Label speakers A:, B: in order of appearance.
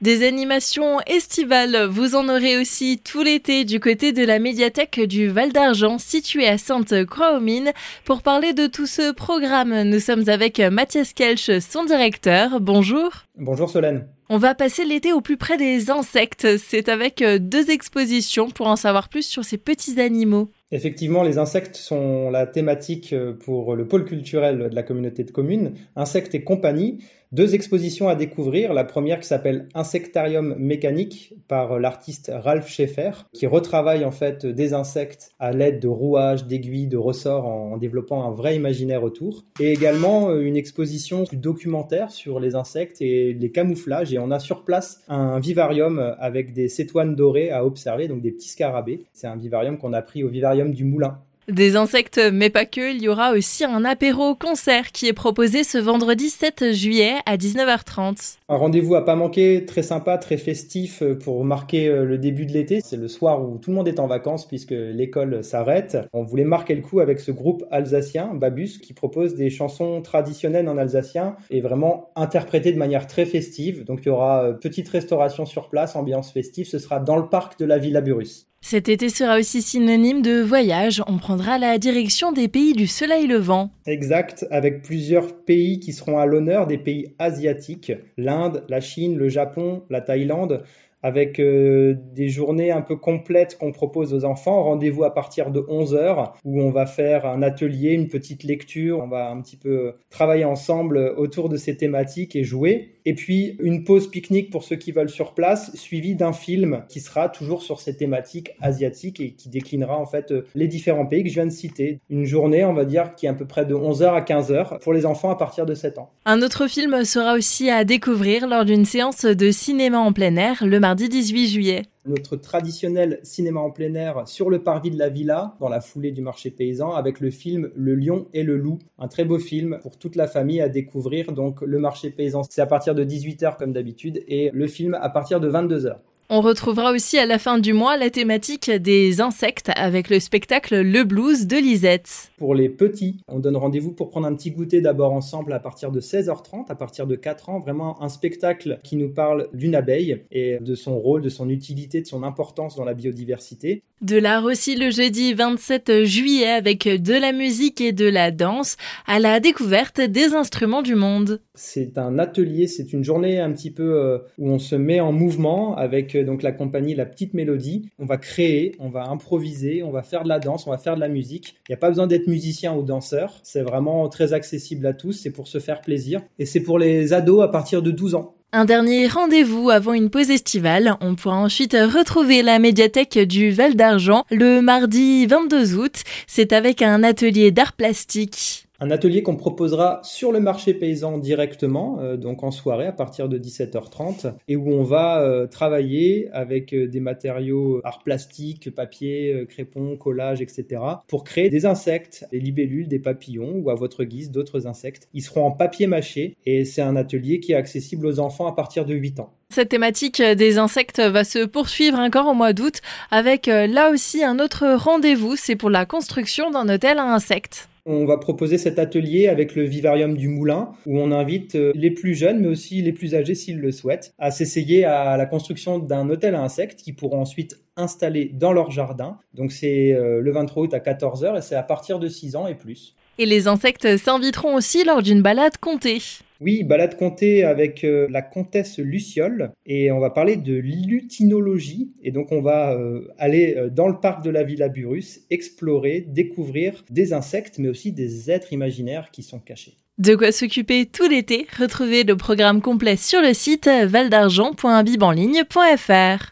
A: Des animations estivales, vous en aurez aussi tout l'été du côté de la médiathèque du Val d'Argent située à Sainte-Croix-aux-Mines. Pour parler de tout ce programme, nous sommes avec Mathias Kelch, son directeur. Bonjour.
B: Bonjour Solène.
A: On va passer l'été au plus près des insectes. C'est avec deux expositions pour en savoir plus sur ces petits animaux.
B: Effectivement, les insectes sont la thématique pour le pôle culturel de la communauté de communes. Insectes et compagnie. Deux expositions à découvrir. La première qui s'appelle Insectarium mécanique par l'artiste Ralph Schaeffer, qui retravaille en fait des insectes à l'aide de rouages, d'aiguilles, de ressorts en développant un vrai imaginaire autour. Et également une exposition documentaire sur les insectes et les camouflages. Et on a sur place un vivarium avec des cétoines dorées à observer, donc des petits scarabées. C'est un vivarium qu'on a pris au vivarium du Moulin
A: des insectes, mais pas que, il y aura aussi un apéro-concert qui est proposé ce vendredi 7 juillet à 19h30.
B: Un rendez-vous à pas manquer, très sympa, très festif euh, pour marquer euh, le début de l'été. C'est le soir où tout le monde est en vacances puisque l'école s'arrête. On voulait marquer le coup avec ce groupe alsacien, Babus, qui propose des chansons traditionnelles en alsacien et vraiment interprétées de manière très festive. Donc il y aura euh, petite restauration sur place, ambiance festive. Ce sera dans le parc de la Villa Burus.
A: Cet été sera aussi synonyme de voyage. On prendra la direction des pays du soleil levant.
B: Exact, avec plusieurs pays qui seront à l'honneur, des pays asiatiques, l'Inde, la Chine, le Japon, la Thaïlande avec euh, des journées un peu complètes qu'on propose aux enfants. Rendez-vous à partir de 11h où on va faire un atelier, une petite lecture. On va un petit peu travailler ensemble autour de ces thématiques et jouer. Et puis une pause pique-nique pour ceux qui veulent sur place, suivi d'un film qui sera toujours sur ces thématiques asiatiques et qui déclinera en fait les différents pays que je viens de citer. Une journée, on va dire, qui est à peu près de 11h à 15h pour les enfants à partir de 7 ans.
A: Un autre film sera aussi à découvrir lors d'une séance de cinéma en plein air le mardi 18 juillet
B: notre traditionnel cinéma en plein air sur le parvis de la villa, dans la foulée du marché paysan, avec le film Le Lion et le Loup. Un très beau film pour toute la famille à découvrir. Donc, le marché paysan, c'est à partir de 18h comme d'habitude, et le film à partir de 22h.
A: On retrouvera aussi à la fin du mois la thématique des insectes avec le spectacle Le Blues de Lisette.
B: Pour les petits, on donne rendez-vous pour prendre un petit goûter d'abord ensemble à partir de 16h30, à partir de 4 ans. Vraiment un spectacle qui nous parle d'une abeille et de son rôle, de son utilité, de son importance dans la biodiversité.
A: De l'art aussi le jeudi 27 juillet avec de la musique et de la danse à la découverte des instruments du monde.
B: C'est un atelier, c'est une journée un petit peu euh, où on se met en mouvement avec donc la compagnie La Petite Mélodie. On va créer, on va improviser, on va faire de la danse, on va faire de la musique. Il n'y a pas besoin d'être musicien ou danseur, c'est vraiment très accessible à tous, c'est pour se faire plaisir et c'est pour les ados à partir de 12 ans.
A: Un dernier rendez-vous avant une pause estivale. On pourra ensuite retrouver la médiathèque du Val d'Argent le mardi 22 août. C'est avec un atelier d'art plastique.
B: Un atelier qu'on proposera sur le marché paysan directement, euh, donc en soirée à partir de 17h30, et où on va euh, travailler avec euh, des matériaux art plastique, papier, crépon, collage, etc., pour créer des insectes, des libellules, des papillons, ou à votre guise d'autres insectes. Ils seront en papier mâché, et c'est un atelier qui est accessible aux enfants à partir de 8 ans.
A: Cette thématique des insectes va se poursuivre encore au mois d'août avec là aussi un autre rendez-vous, c'est pour la construction d'un hôtel à insectes.
B: On va proposer cet atelier avec le vivarium du Moulin où on invite euh, les plus jeunes mais aussi les plus âgés s'ils le souhaitent à s'essayer à la construction d'un hôtel à insectes qui pourront ensuite installer dans leur jardin. Donc c'est euh, le 23 août à 14h et c'est à partir de 6 ans et plus.
A: Et les insectes s'inviteront aussi lors d'une balade comptée.
B: Oui, balade comptée avec euh, la comtesse Luciole et on va parler de lutinologie et donc on va euh, aller euh, dans le parc de la Villa Burus, explorer, découvrir des insectes mais aussi des êtres imaginaires qui sont cachés.
A: De quoi s'occuper tout l'été, retrouvez le programme complet sur le site valdargent.bibanligne.fr.